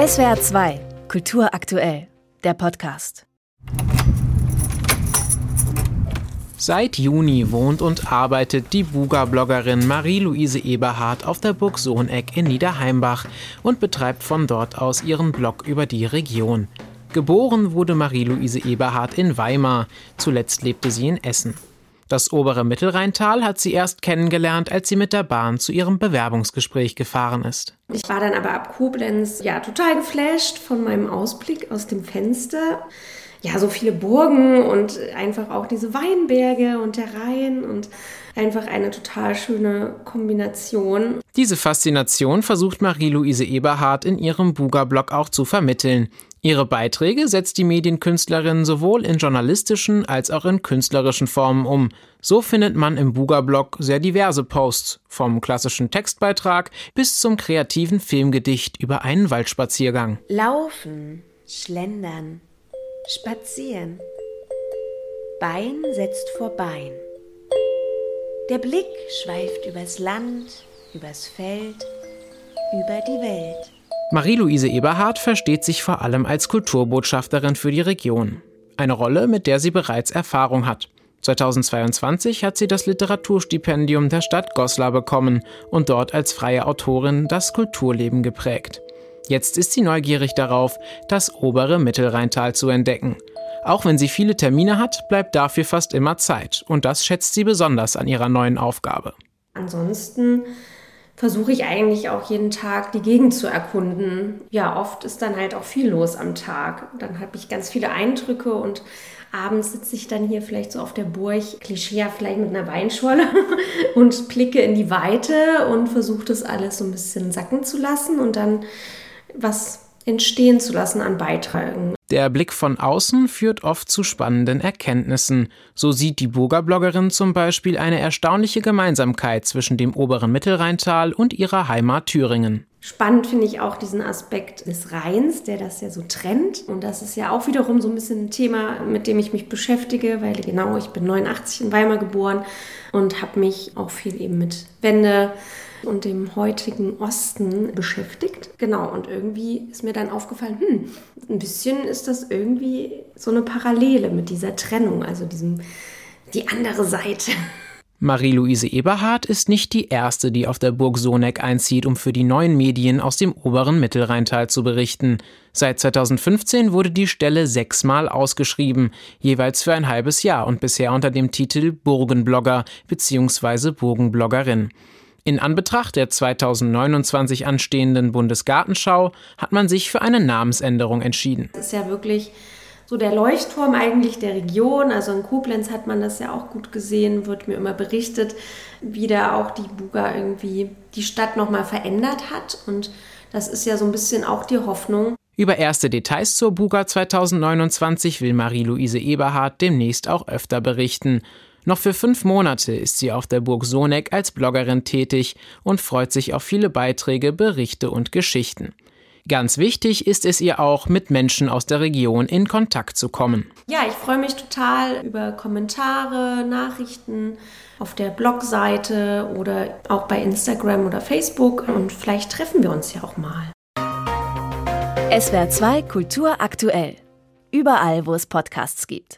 SWR 2, Kultur aktuell, der Podcast. Seit Juni wohnt und arbeitet die Buga-Bloggerin Marie-Louise Eberhardt auf der Burg Sohneck in Niederheimbach und betreibt von dort aus ihren Blog über die Region. Geboren wurde Marie-Louise Eberhardt in Weimar, zuletzt lebte sie in Essen. Das obere Mittelrheintal hat sie erst kennengelernt, als sie mit der Bahn zu ihrem Bewerbungsgespräch gefahren ist. Ich war dann aber ab Koblenz ja total geflasht von meinem Ausblick aus dem Fenster. Ja, so viele Burgen und einfach auch diese Weinberge und der Rhein und einfach eine total schöne Kombination. Diese Faszination versucht Marie-Louise Eberhardt in ihrem Buga-Blog auch zu vermitteln. Ihre Beiträge setzt die Medienkünstlerin sowohl in journalistischen als auch in künstlerischen Formen um. So findet man im Buga-Blog sehr diverse Posts, vom klassischen Textbeitrag bis zum kreativen Filmgedicht über einen Waldspaziergang. Laufen, schlendern, spazieren. Bein setzt vor Bein. Der Blick schweift übers Land, übers Feld, über die Welt. Marie-Louise Eberhardt versteht sich vor allem als Kulturbotschafterin für die Region. Eine Rolle, mit der sie bereits Erfahrung hat. 2022 hat sie das Literaturstipendium der Stadt Goslar bekommen und dort als freie Autorin das Kulturleben geprägt. Jetzt ist sie neugierig darauf, das obere Mittelrheintal zu entdecken. Auch wenn sie viele Termine hat, bleibt dafür fast immer Zeit und das schätzt sie besonders an ihrer neuen Aufgabe. Ansonsten versuche ich eigentlich auch jeden Tag die Gegend zu erkunden. Ja, oft ist dann halt auch viel los am Tag. Dann habe ich ganz viele Eindrücke und abends sitze ich dann hier vielleicht so auf der Burg, Klischee vielleicht mit einer Weinschorle und blicke in die Weite und versuche das alles so ein bisschen sacken zu lassen und dann was entstehen zu lassen an Beiträgen. Der Blick von außen führt oft zu spannenden Erkenntnissen. So sieht die Burgerbloggerin zum Beispiel eine erstaunliche Gemeinsamkeit zwischen dem oberen Mittelrheintal und ihrer Heimat Thüringen. Spannend finde ich auch diesen Aspekt des Rheins, der das ja so trennt. Und das ist ja auch wiederum so ein bisschen ein Thema, mit dem ich mich beschäftige, weil genau, ich bin 89 in Weimar geboren und habe mich auch viel eben mit Wende und dem heutigen Osten beschäftigt. Genau, und irgendwie ist mir dann aufgefallen, hm, ein bisschen ist das irgendwie so eine Parallele mit dieser Trennung, also diesem, die andere Seite. Marie-Louise Eberhardt ist nicht die erste, die auf der Burg Soneck einzieht, um für die neuen Medien aus dem oberen Mittelrheintal zu berichten. Seit 2015 wurde die Stelle sechsmal ausgeschrieben, jeweils für ein halbes Jahr und bisher unter dem Titel Burgenblogger bzw. Burgenbloggerin. In Anbetracht der 2029 anstehenden Bundesgartenschau hat man sich für eine Namensänderung entschieden. Das ist ja wirklich so der Leuchtturm eigentlich der Region. Also in Koblenz hat man das ja auch gut gesehen, wird mir immer berichtet, wie da auch die Buga irgendwie die Stadt nochmal verändert hat. Und das ist ja so ein bisschen auch die Hoffnung. Über erste Details zur Buga 2029 will Marie-Louise Eberhardt demnächst auch öfter berichten. Noch für fünf Monate ist sie auf der Burg Soneck als Bloggerin tätig und freut sich auf viele Beiträge, Berichte und Geschichten. Ganz wichtig ist es ihr auch, mit Menschen aus der Region in Kontakt zu kommen. Ja, ich freue mich total über Kommentare, Nachrichten auf der Blogseite oder auch bei Instagram oder Facebook und vielleicht treffen wir uns ja auch mal. SWR 2 Kultur aktuell. Überall, wo es Podcasts gibt.